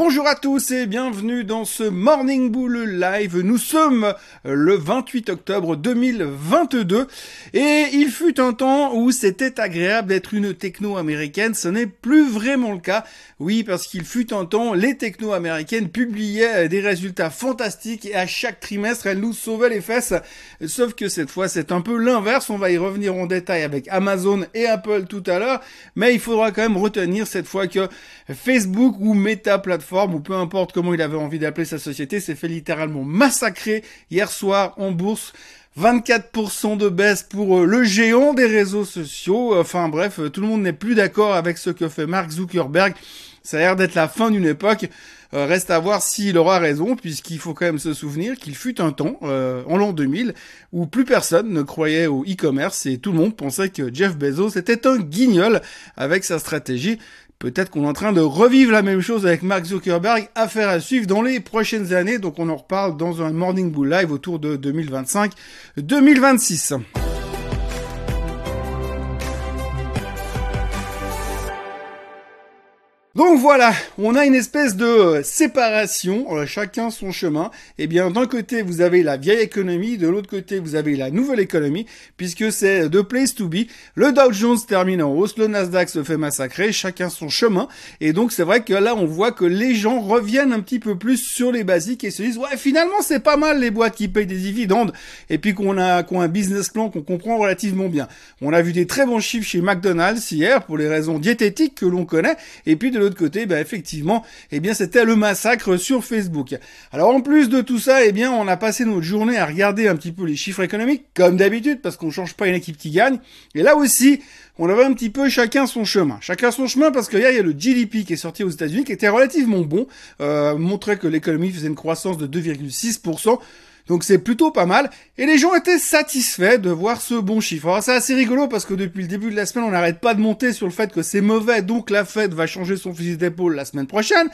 Bonjour à tous et bienvenue dans ce Morning Bull Live. Nous sommes le 28 octobre 2022 et il fut un temps où c'était agréable d'être une techno américaine. Ce n'est plus vraiment le cas. Oui, parce qu'il fut un temps, les techno américaines publiaient des résultats fantastiques et à chaque trimestre, elles nous sauvaient les fesses. Sauf que cette fois, c'est un peu l'inverse. On va y revenir en détail avec Amazon et Apple tout à l'heure. Mais il faudra quand même retenir cette fois que Facebook ou Meta ou peu importe comment il avait envie d'appeler sa société s'est fait littéralement massacrer hier soir en bourse. 24% de baisse pour euh, le géant des réseaux sociaux. Enfin bref, euh, tout le monde n'est plus d'accord avec ce que fait Mark Zuckerberg. Ça a l'air d'être la fin d'une époque. Euh, reste à voir s'il aura raison, puisqu'il faut quand même se souvenir qu'il fut un temps, en l'an 2000, où plus personne ne croyait au e-commerce et tout le monde pensait que Jeff Bezos était un guignol avec sa stratégie Peut-être qu'on est en train de revivre la même chose avec Mark Zuckerberg, affaire à suivre dans les prochaines années, donc on en reparle dans un Morning Bull Live autour de 2025-2026. Donc voilà, on a une espèce de euh, séparation, euh, chacun son chemin. Eh bien, d'un côté, vous avez la vieille économie, de l'autre côté, vous avez la nouvelle économie, puisque c'est the place to be. Le Dow Jones termine en hausse, le Nasdaq se fait massacrer, chacun son chemin. Et donc, c'est vrai que là, on voit que les gens reviennent un petit peu plus sur les basiques et se disent, ouais, finalement, c'est pas mal les boîtes qui payent des dividendes, et puis qu'on a, qu'on a un business plan qu'on comprend relativement bien. On a vu des très bons chiffres chez McDonald's hier, pour les raisons diététiques que l'on connaît, et puis de l'autre côté, ben effectivement, eh bien c'était le massacre sur Facebook. Alors en plus de tout ça, eh bien on a passé notre journée à regarder un petit peu les chiffres économiques, comme d'habitude, parce qu'on change pas une équipe qui gagne. Et là aussi, on avait un petit peu chacun son chemin. Chacun son chemin parce que hier, il y a le GDP qui est sorti aux États-Unis, qui était relativement bon, euh, montrait que l'économie faisait une croissance de 2,6%. Donc c'est plutôt pas mal. Et les gens étaient satisfaits de voir ce bon chiffre. Alors c'est assez rigolo parce que depuis le début de la semaine, on n'arrête pas de monter sur le fait que c'est mauvais, donc la Fed va changer son fusil d'épaule la semaine prochaine.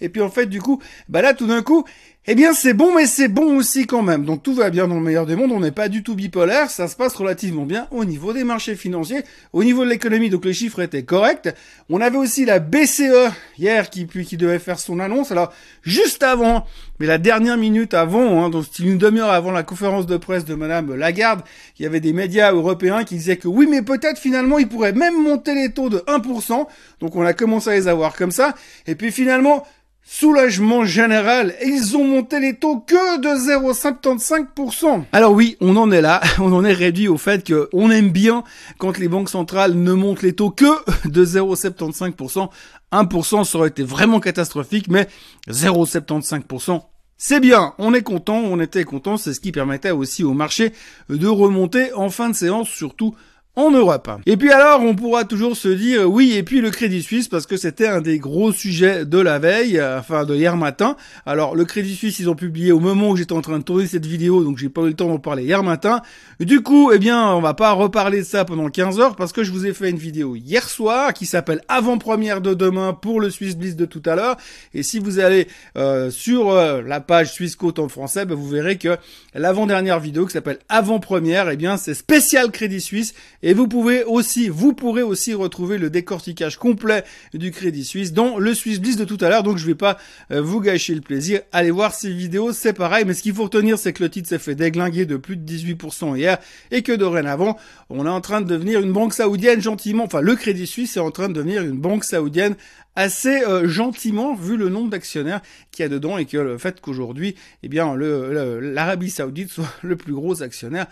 Et puis en fait, du coup, bah là, tout d'un coup, eh bien, c'est bon, mais c'est bon aussi quand même. Donc tout va bien dans le meilleur des mondes. On n'est pas du tout bipolaire. Ça se passe relativement bien au niveau des marchés financiers, au niveau de l'économie. Donc les chiffres étaient corrects. On avait aussi la BCE hier qui puis qui devait faire son annonce. Alors juste avant, mais la dernière minute avant, hein, donc une demi-heure avant la conférence de presse de Madame Lagarde, il y avait des médias européens qui disaient que oui, mais peut-être finalement ils pourraient même monter les taux de 1%. Donc on a commencé à les avoir comme ça. Et puis finalement Soulagement général, ils ont monté les taux que de 0,75%. Alors oui, on en est là, on en est réduit au fait que on aime bien quand les banques centrales ne montent les taux que de 0,75%. 1% ça aurait été vraiment catastrophique, mais 0,75%, c'est bien, on est content, on était content, c'est ce qui permettait aussi au marché de remonter en fin de séance, surtout en Europe. Et puis alors, on pourra toujours se dire oui, et puis le Crédit Suisse, parce que c'était un des gros sujets de la veille, euh, enfin de hier matin. Alors, le Crédit Suisse, ils ont publié au moment où j'étais en train de tourner cette vidéo, donc j'ai pas eu le temps d'en parler hier matin. Du coup, eh bien, on va pas reparler de ça pendant 15 heures, parce que je vous ai fait une vidéo hier soir, qui s'appelle Avant-première de demain pour le Swiss Bliss de tout à l'heure. Et si vous allez euh, sur euh, la page Suisse Côte en français, ben, vous verrez que l'avant-dernière vidéo qui s'appelle Avant-première, eh bien, c'est spécial Crédit Suisse et vous pouvez aussi, vous pourrez aussi retrouver le décortiquage complet du Crédit Suisse dans le Swiss Bliss de tout à l'heure. Donc je vais pas euh, vous gâcher le plaisir. Allez voir ces vidéos, c'est pareil. Mais ce qu'il faut retenir, c'est que le titre s'est fait déglinguer de plus de 18% hier et que dorénavant, on est en train de devenir une banque saoudienne gentiment. Enfin, le Crédit Suisse est en train de devenir une banque saoudienne assez euh, gentiment vu le nombre d'actionnaires qu'il y a dedans et que le fait qu'aujourd'hui, eh bien, l'Arabie Saoudite soit le plus gros actionnaire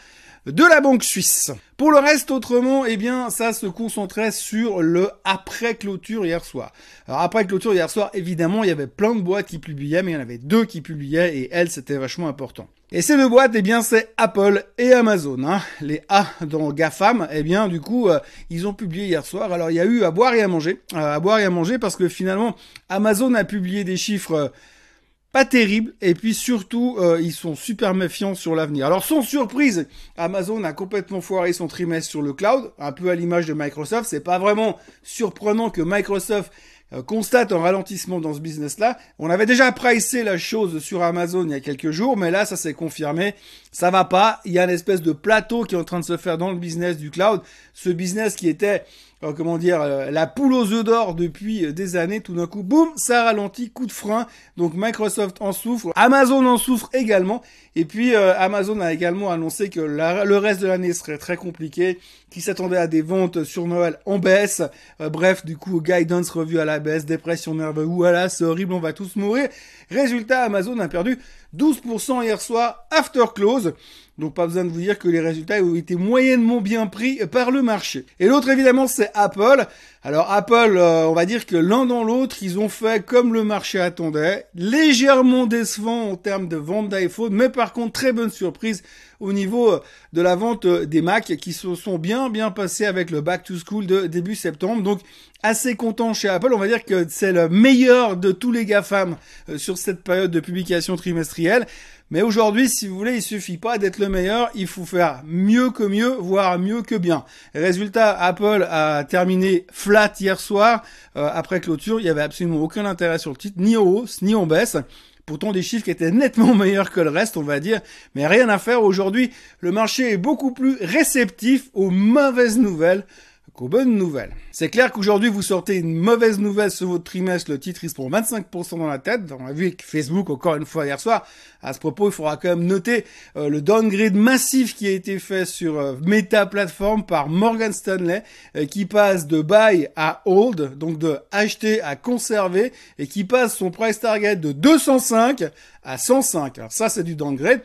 de la banque suisse. Pour le reste, autrement, eh bien, ça se concentrait sur le après clôture hier soir. Alors après clôture hier soir, évidemment, il y avait plein de boîtes qui publiaient, mais il y en avait deux qui publiaient et elles, c'était vachement important. Et ces deux boîtes, eh bien, c'est Apple et Amazon. Hein. Les A dans GAFAM, eh bien, du coup, euh, ils ont publié hier soir. Alors, il y a eu à boire et à manger. Euh, à boire et à manger parce que finalement, Amazon a publié des chiffres euh, pas terribles. Et puis surtout, ils sont super méfiants sur l'avenir. Alors, sans surprise, Amazon a complètement foiré son trimestre sur le cloud, un peu à l'image de Microsoft. C'est pas vraiment surprenant que Microsoft constate un ralentissement dans ce business-là. On avait déjà pricé la chose sur Amazon il y a quelques jours, mais là, ça s'est confirmé. Ça va pas. Il y a une espèce de plateau qui est en train de se faire dans le business du cloud. Ce business qui était euh, comment dire, euh, la poule aux œufs d'or depuis euh, des années. Tout d'un coup, boum, ça ralentit, coup de frein. Donc Microsoft en souffre, Amazon en souffre également. Et puis Amazon a également annoncé que le reste de l'année serait très compliqué, qu'il s'attendait à des ventes sur Noël en baisse. bref, du coup, guidance revue à la baisse, dépression nerveuse, voilà, c'est horrible, on va tous mourir. Résultat, Amazon a perdu 12% hier soir after close. Donc pas besoin de vous dire que les résultats ont été moyennement bien pris par le marché. Et l'autre évidemment c'est Apple. Alors Apple, euh, on va dire que l'un dans l'autre, ils ont fait comme le marché attendait, légèrement décevant en termes de vente d'iPhone, mais par contre très bonne surprise au niveau euh, de la vente euh, des Mac qui se sont bien bien passés avec le back to school de début septembre. Donc assez content chez Apple. On va dire que c'est le meilleur de tous les GAFAM sur cette période de publication trimestrielle. Mais aujourd'hui, si vous voulez, il suffit pas d'être le meilleur, il faut faire mieux que mieux, voire mieux que bien. Résultat, Apple a terminé flat hier soir. Euh, après clôture, il y avait absolument aucun intérêt sur le titre, ni en hausse, ni en baisse. Pourtant des chiffres qui étaient nettement meilleurs que le reste, on va dire. Mais rien à faire aujourd'hui. Le marché est beaucoup plus réceptif aux mauvaises nouvelles qu'aux bonnes nouvelles. C'est clair qu'aujourd'hui, vous sortez une mauvaise nouvelle sur votre trimestre, le titre, il se prend 25% dans la tête. On a vu avec Facebook, encore une fois, hier soir. À ce propos, il faudra quand même noter euh, le downgrade massif qui a été fait sur euh, Meta Platform par Morgan Stanley, euh, qui passe de buy à hold, donc de acheter à conserver, et qui passe son price target de 205 à 105. Alors ça, c'est du downgrade.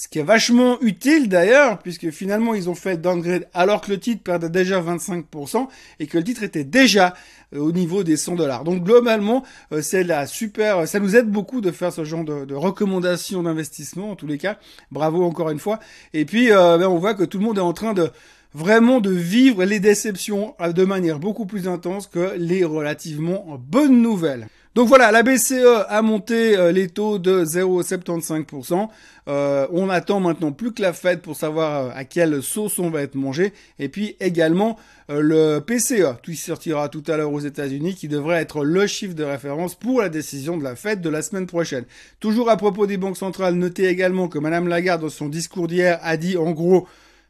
Ce qui est vachement utile d'ailleurs, puisque finalement ils ont fait downgrade alors que le titre perdait déjà 25% et que le titre était déjà euh, au niveau des 100 dollars. Donc globalement, euh, c'est la super, ça nous aide beaucoup de faire ce genre de, recommandations d'investissement en tous les cas. Bravo encore une fois. Et puis euh, ben, on voit que tout le monde est en train de vraiment de vivre les déceptions de manière beaucoup plus intense que les relativement bonnes nouvelles. Donc voilà, la BCE a monté euh, les taux de 0,75%. Euh, on attend maintenant plus que la Fed pour savoir euh, à quelle sauce on va être mangé. Et puis également le PCE, qui sortira tout à l'heure aux États-Unis, qui devrait être le chiffre de référence pour la décision de la Fed de la semaine prochaine. Toujours à propos des banques centrales, notez également que Madame Lagarde, dans son discours d'hier, a dit en gros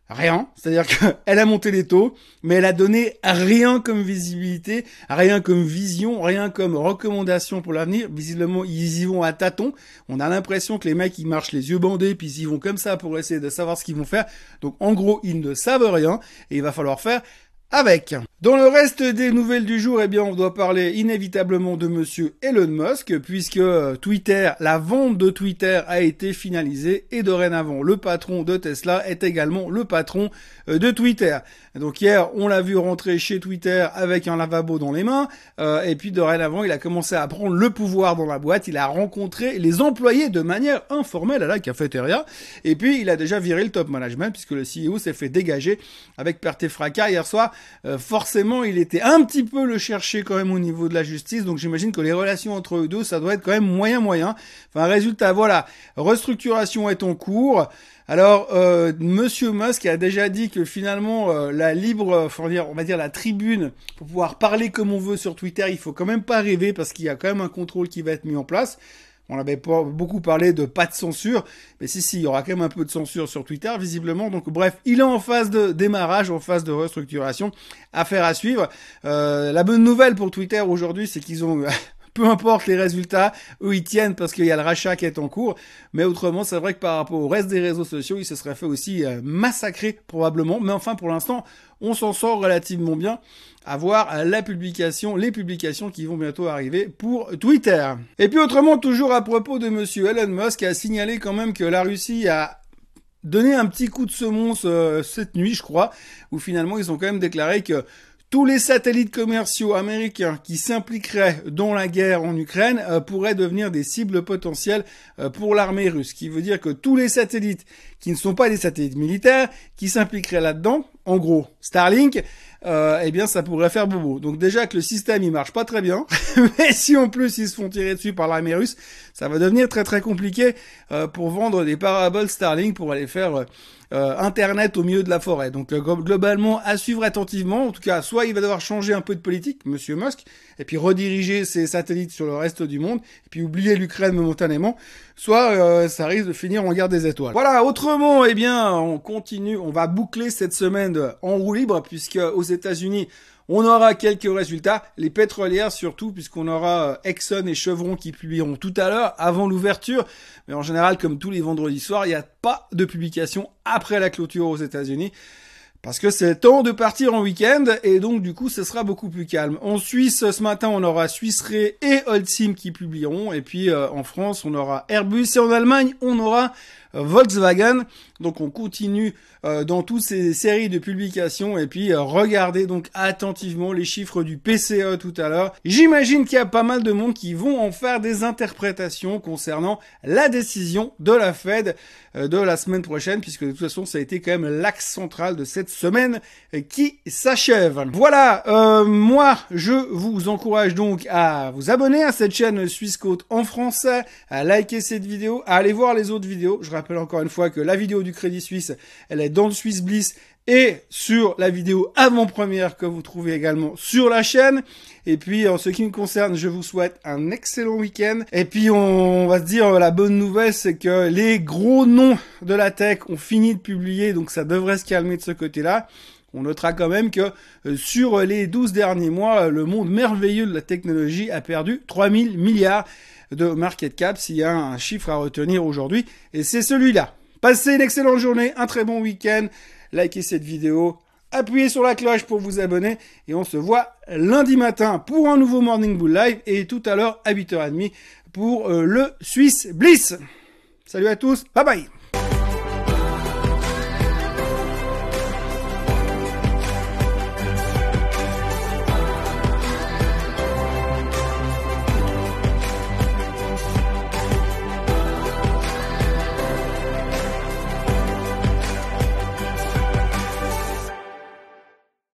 Rien. C'est-à-dire qu'elle a monté les taux, mais elle a donné rien comme visibilité, rien comme vision, rien comme recommandation pour l'avenir. Visiblement, ils y vont à tâtons. On a l'impression que les mecs, ils marchent les yeux bandés, puis ils y vont comme ça pour essayer de savoir ce qu'ils vont faire. Donc, en gros, ils ne savent rien, et il va falloir faire avec. Dans le reste des nouvelles du jour, eh bien, on doit parler inévitablement de monsieur Elon Musk, puisque euh, Twitter, la vente de Twitter a été finalisée, et dorénavant, le patron de Tesla est également le patron euh, de Twitter. Donc hier, on l'a vu rentrer chez Twitter avec un lavabo dans les mains, euh, et puis dorénavant, il a commencé à prendre le pouvoir dans la boîte, il a rencontré les employés de manière informelle à la cafétéria, et puis il a déjà viré le top management, puisque le CEO s'est fait dégager avec perte et fracas hier soir. Euh, forcément, il était un petit peu le chercher quand même au niveau de la justice, donc j'imagine que les relations entre eux deux, ça doit être quand même moyen moyen. Enfin, résultat, voilà, restructuration est en cours. Alors, euh, Monsieur Musk a déjà dit que finalement euh, la libre, on va dire la tribune, pour pouvoir parler comme on veut sur Twitter, il faut quand même pas rêver parce qu'il y a quand même un contrôle qui va être mis en place. On avait beaucoup parlé de pas de censure, mais si, si, il y aura quand même un peu de censure sur Twitter, visiblement. Donc, bref, il est en phase de démarrage, en phase de restructuration. Affaire à suivre. Euh, la bonne nouvelle pour Twitter aujourd'hui, c'est qu'ils ont peu importe les résultats, eux ils tiennent parce qu'il y a le rachat qui est en cours. Mais autrement, c'est vrai que par rapport au reste des réseaux sociaux, ils se seraient fait aussi euh, massacrer probablement. Mais enfin, pour l'instant, on s'en sort relativement bien à voir euh, la publication, les publications qui vont bientôt arriver pour Twitter. Et puis autrement, toujours à propos de monsieur Elon Musk, a signalé quand même que la Russie a donné un petit coup de semonce euh, cette nuit, je crois, où finalement ils ont quand même déclaré que tous les satellites commerciaux américains qui s'impliqueraient dans la guerre en Ukraine euh, pourraient devenir des cibles potentielles euh, pour l'armée russe. Ce qui veut dire que tous les satellites qui ne sont pas des satellites militaires, qui s'impliqueraient là-dedans, en gros, Starlink, euh, eh bien ça pourrait faire bobo. Donc déjà que le système il marche pas très bien, mais si en plus ils se font tirer dessus par l'armée russe, ça va devenir très très compliqué euh, pour vendre des paraboles Starlink pour aller faire euh, euh, Internet au milieu de la forêt. Donc globalement à suivre attentivement. En tout cas, soit il va devoir changer un peu de politique, Monsieur Musk, et puis rediriger ses satellites sur le reste du monde, et puis oublier l'Ukraine momentanément, soit ça risque de finir en guerre des étoiles. Voilà. Autrement, eh bien, on continue, on va boucler cette semaine en roue libre puisque aux États-Unis, On aura quelques résultats, les pétrolières surtout, puisqu'on aura euh, Exxon et Chevron qui publieront tout à l'heure, avant l'ouverture. Mais en général, comme tous les vendredis soirs, il n'y a pas de publication après la clôture aux États-Unis. Parce que c'est temps de partir en week-end et donc du coup ce sera beaucoup plus calme. En Suisse ce matin on aura Swiss Re et Holcim qui publieront et puis euh, en France on aura Airbus et en Allemagne on aura Volkswagen. Donc on continue euh, dans toutes ces séries de publications et puis euh, regardez donc attentivement les chiffres du PCE tout à l'heure. J'imagine qu'il y a pas mal de monde qui vont en faire des interprétations concernant la décision de la Fed euh, de la semaine prochaine puisque de toute façon ça a été quand même l'axe central de cette semaine qui s'achève. Voilà, moi je vous encourage donc à vous abonner à cette chaîne Suisse Côte en français, à liker cette vidéo, à aller voir les autres vidéos. Rappelle encore une fois que la vidéo du Crédit Suisse, elle est dans le Swiss Bliss et sur la vidéo avant-première que vous trouvez également sur la chaîne. Et puis, en ce qui me concerne, je vous souhaite un excellent week-end. Et puis, on va se dire, la bonne nouvelle, c'est que les gros noms de la tech ont fini de publier, donc ça devrait se calmer de ce côté-là. On notera quand même que euh, sur les 12 derniers mois, le monde merveilleux de la technologie a perdu 3000 milliards de market cap s'il y a un chiffre à retenir aujourd'hui. Et c'est celui-là. Passez une excellente journée, un très bon week-end. Likez cette vidéo. Appuyez sur la cloche pour vous abonner et on se voit lundi matin pour un nouveau Morning Bull Live et tout à l'heure à 8h30 pour euh, le Swiss Bliss. Salut à tous, bye bye